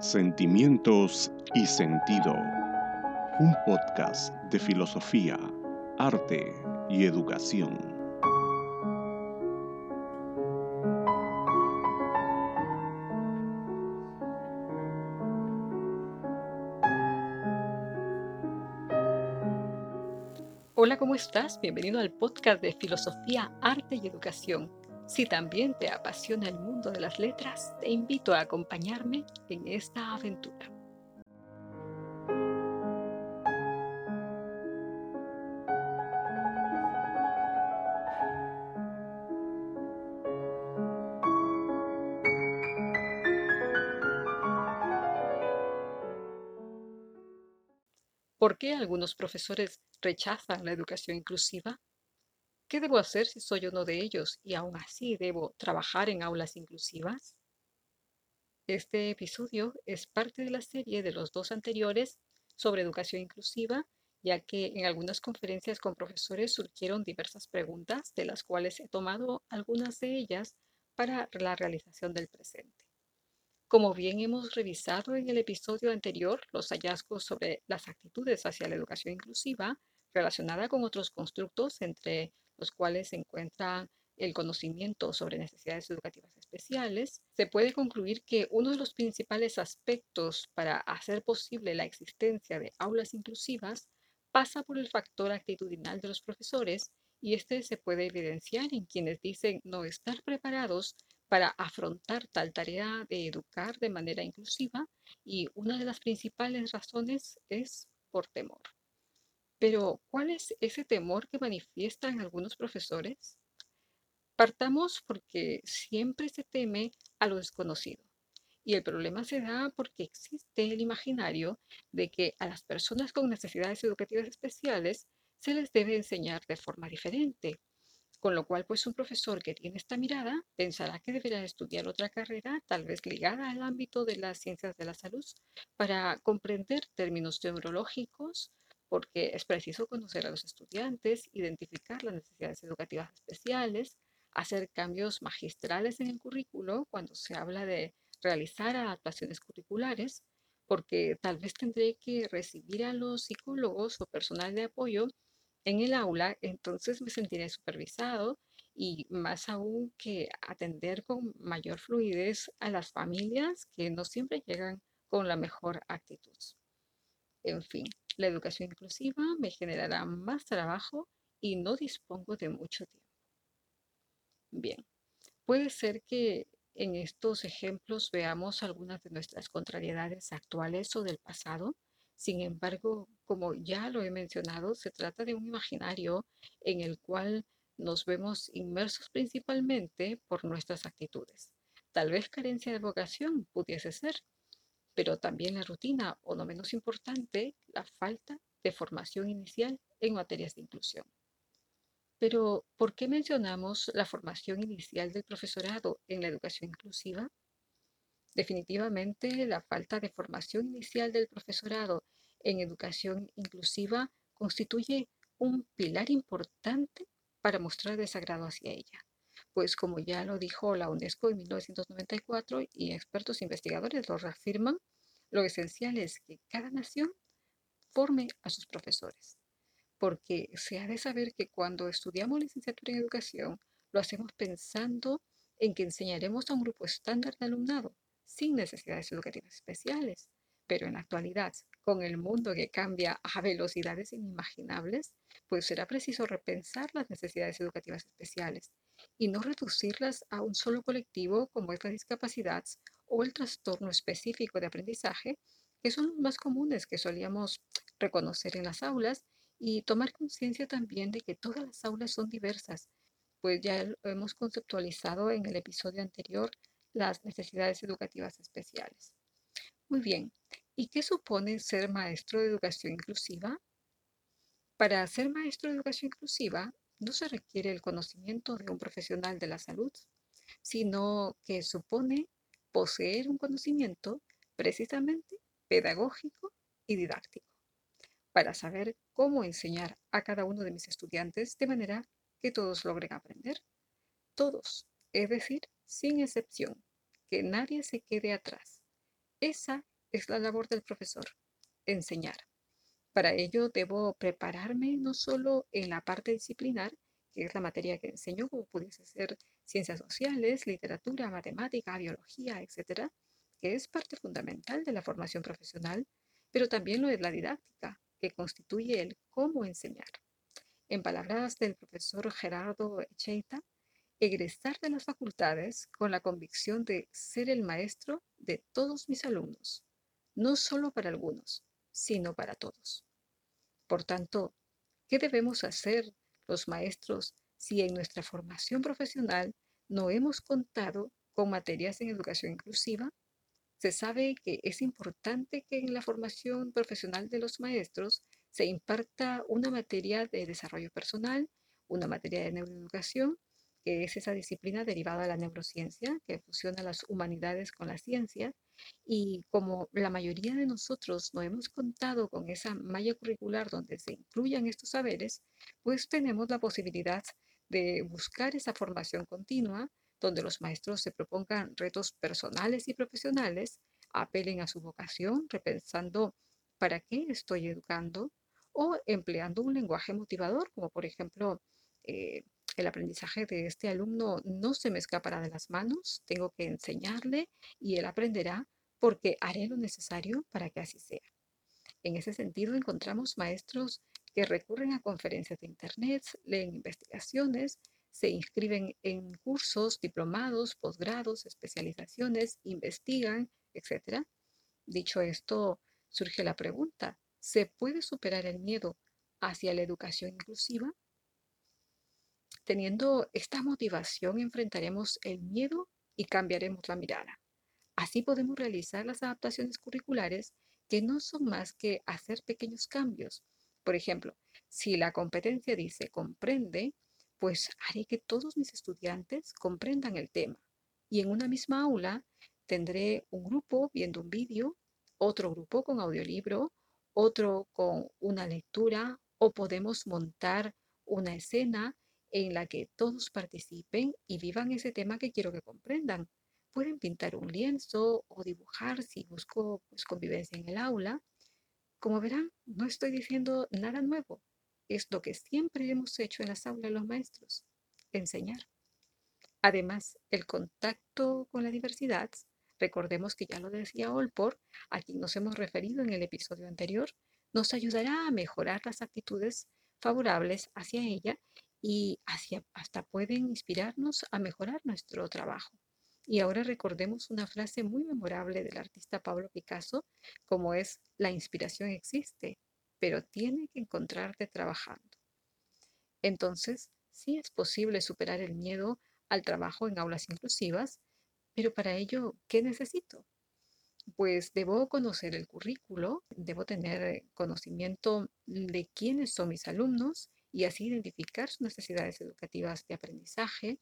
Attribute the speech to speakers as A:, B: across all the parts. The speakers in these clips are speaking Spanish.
A: Sentimientos y Sentido. Un podcast de filosofía, arte y educación.
B: Hola, ¿cómo estás? Bienvenido al podcast de Filosofía, Arte y Educación si también te apasiona el mundo de las letras, te invito a acompañarme en esta aventura. ¿Por qué algunos profesores rechazan la educación inclusiva? ¿Qué debo hacer si soy uno de ellos y aún así debo trabajar en aulas inclusivas? Este episodio es parte de la serie de los dos anteriores sobre educación inclusiva, ya que en algunas conferencias con profesores surgieron diversas preguntas, de las cuales he tomado algunas de ellas para la realización del presente. Como bien hemos revisado en el episodio anterior, los hallazgos sobre las actitudes hacia la educación inclusiva relacionada con otros constructos entre los cuales se encuentra el conocimiento sobre necesidades educativas especiales, se puede concluir que uno de los principales aspectos para hacer posible la existencia de aulas inclusivas pasa por el factor actitudinal de los profesores y este se puede evidenciar en quienes dicen no estar preparados para afrontar tal tarea de educar de manera inclusiva y una de las principales razones es por temor. Pero, ¿cuál es ese temor que manifiestan algunos profesores? Partamos porque siempre se teme a lo desconocido. Y el problema se da porque existe el imaginario de que a las personas con necesidades educativas especiales se les debe enseñar de forma diferente. Con lo cual, pues un profesor que tiene esta mirada pensará que deberá estudiar otra carrera, tal vez ligada al ámbito de las ciencias de la salud, para comprender términos neurológicos porque es preciso conocer a los estudiantes, identificar las necesidades educativas especiales, hacer cambios magistrales en el currículo cuando se habla de realizar adaptaciones curriculares, porque tal vez tendré que recibir a los psicólogos o personal de apoyo en el aula, entonces me sentiré supervisado y más aún que atender con mayor fluidez a las familias que no siempre llegan con la mejor actitud. En fin, la educación inclusiva me generará más trabajo y no dispongo de mucho tiempo. Bien, puede ser que en estos ejemplos veamos algunas de nuestras contrariedades actuales o del pasado. Sin embargo, como ya lo he mencionado, se trata de un imaginario en el cual nos vemos inmersos principalmente por nuestras actitudes. Tal vez carencia de vocación pudiese ser, pero también la rutina, o no menos importante, la falta de formación inicial en materias de inclusión. Pero, ¿por qué mencionamos la formación inicial del profesorado en la educación inclusiva? Definitivamente, la falta de formación inicial del profesorado en educación inclusiva constituye un pilar importante para mostrar desagrado hacia ella, pues como ya lo dijo la UNESCO en 1994 y expertos investigadores lo reafirman, lo esencial es que cada nación forme a sus profesores, porque se ha de saber que cuando estudiamos licenciatura en educación, lo hacemos pensando en que enseñaremos a un grupo estándar de alumnado sin necesidades educativas especiales. Pero en la actualidad, con el mundo que cambia a velocidades inimaginables, pues será preciso repensar las necesidades educativas especiales y no reducirlas a un solo colectivo como es la discapacidad o el trastorno específico de aprendizaje, que son los más comunes que solíamos reconocer en las aulas y tomar conciencia también de que todas las aulas son diversas, pues ya hemos conceptualizado en el episodio anterior las necesidades educativas especiales. Muy bien, ¿y qué supone ser maestro de educación inclusiva? Para ser maestro de educación inclusiva no se requiere el conocimiento de un profesional de la salud, sino que supone poseer un conocimiento precisamente pedagógico y didáctico, para saber cómo enseñar a cada uno de mis estudiantes de manera que todos logren aprender. Todos, es decir, sin excepción, que nadie se quede atrás. Esa es la labor del profesor, enseñar. Para ello debo prepararme no solo en la parte disciplinar, que es la materia que enseño, como pudiese ser ciencias sociales, literatura, matemática, biología, etcétera, que es parte fundamental de la formación profesional, pero también lo es la didáctica, que constituye el cómo enseñar. En palabras del profesor Gerardo Echeita, egresar de las facultades con la convicción de ser el maestro de todos mis alumnos, no solo para algunos, sino para todos. Por tanto, ¿qué debemos hacer los maestros si en nuestra formación profesional no hemos contado con materias en educación inclusiva? Se sabe que es importante que en la formación profesional de los maestros se imparta una materia de desarrollo personal, una materia de neuroeducación que es esa disciplina derivada de la neurociencia, que fusiona las humanidades con la ciencia. Y como la mayoría de nosotros no hemos contado con esa malla curricular donde se incluyan estos saberes, pues tenemos la posibilidad de buscar esa formación continua, donde los maestros se propongan retos personales y profesionales, apelen a su vocación, repensando para qué estoy educando, o empleando un lenguaje motivador, como por ejemplo eh, el aprendizaje de este alumno no se me escapará de las manos, tengo que enseñarle y él aprenderá porque haré lo necesario para que así sea. En ese sentido, encontramos maestros que recurren a conferencias de Internet, leen investigaciones, se inscriben en cursos, diplomados, posgrados, especializaciones, investigan, etc. Dicho esto, surge la pregunta, ¿se puede superar el miedo hacia la educación inclusiva? Teniendo esta motivación enfrentaremos el miedo y cambiaremos la mirada. Así podemos realizar las adaptaciones curriculares que no son más que hacer pequeños cambios. Por ejemplo, si la competencia dice comprende, pues haré que todos mis estudiantes comprendan el tema. Y en una misma aula tendré un grupo viendo un vídeo, otro grupo con audiolibro, otro con una lectura o podemos montar una escena en la que todos participen y vivan ese tema que quiero que comprendan. Pueden pintar un lienzo o dibujar si busco pues, convivencia en el aula. Como verán, no estoy diciendo nada nuevo. Es lo que siempre hemos hecho en las aulas los maestros, enseñar. Además, el contacto con la diversidad, recordemos que ya lo decía Olpor, a quien nos hemos referido en el episodio anterior, nos ayudará a mejorar las actitudes favorables hacia ella y hasta pueden inspirarnos a mejorar nuestro trabajo. Y ahora recordemos una frase muy memorable del artista Pablo Picasso, como es, la inspiración existe, pero tiene que encontrarte trabajando. Entonces, sí es posible superar el miedo al trabajo en aulas inclusivas, pero para ello, ¿qué necesito? Pues debo conocer el currículo, debo tener conocimiento de quiénes son mis alumnos y así identificar sus necesidades educativas de aprendizaje,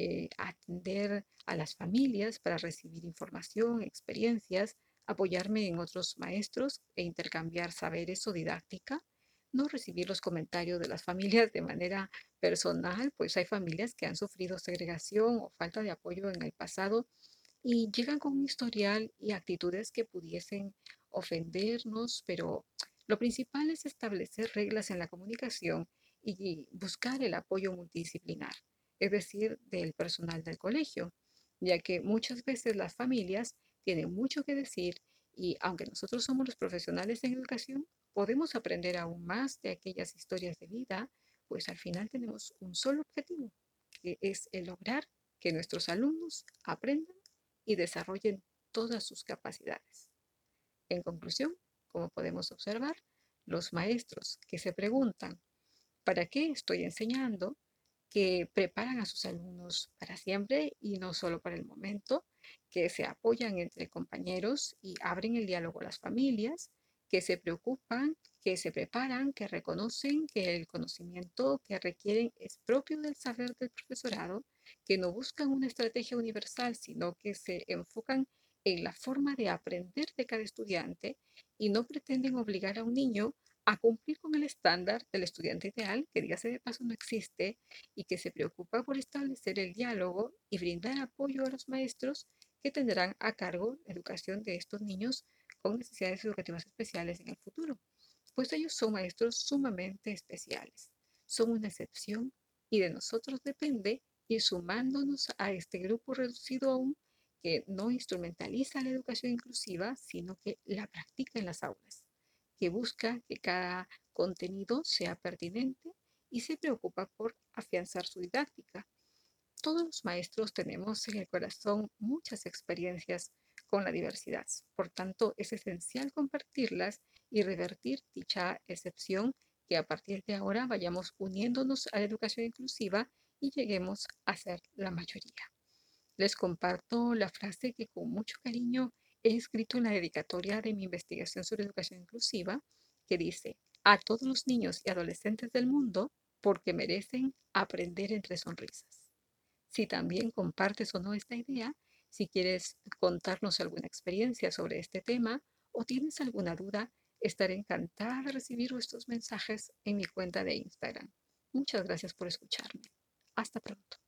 B: eh, atender a las familias para recibir información, experiencias, apoyarme en otros maestros e intercambiar saberes o didáctica, no recibir los comentarios de las familias de manera personal, pues hay familias que han sufrido segregación o falta de apoyo en el pasado y llegan con un historial y actitudes que pudiesen ofendernos, pero lo principal es establecer reglas en la comunicación y buscar el apoyo multidisciplinar, es decir, del personal del colegio, ya que muchas veces las familias tienen mucho que decir y aunque nosotros somos los profesionales en educación, podemos aprender aún más de aquellas historias de vida, pues al final tenemos un solo objetivo, que es el lograr que nuestros alumnos aprendan y desarrollen todas sus capacidades. En conclusión, como podemos observar, los maestros que se preguntan ¿para qué estoy enseñando? Que preparan a sus alumnos para siempre y no solo para el momento, que se apoyan entre compañeros y abren el diálogo a las familias, que se preocupan, que se preparan, que reconocen que el conocimiento que requieren es propio del saber del profesorado, que no buscan una estrategia universal, sino que se enfocan en la forma de aprender de cada estudiante y no pretenden obligar a un niño a cumplir con el estándar del estudiante ideal, que dígase de paso no existe, y que se preocupa por establecer el diálogo y brindar apoyo a los maestros que tendrán a cargo la educación de estos niños con necesidades educativas especiales en el futuro, pues ellos son maestros sumamente especiales. Son una excepción y de nosotros depende ir sumándonos a este grupo reducido aún que no instrumentaliza la educación inclusiva, sino que la practica en las aulas, que busca que cada contenido sea pertinente y se preocupa por afianzar su didáctica. Todos los maestros tenemos en el corazón muchas experiencias con la diversidad. Por tanto, es esencial compartirlas y revertir dicha excepción que a partir de ahora vayamos uniéndonos a la educación inclusiva y lleguemos a ser la mayoría. Les comparto la frase que con mucho cariño he escrito en la dedicatoria de mi investigación sobre educación inclusiva, que dice, a todos los niños y adolescentes del mundo, porque merecen aprender entre sonrisas. Si también compartes o no esta idea, si quieres contarnos alguna experiencia sobre este tema o tienes alguna duda, estaré encantada de recibir vuestros mensajes en mi cuenta de Instagram. Muchas gracias por escucharme. Hasta pronto.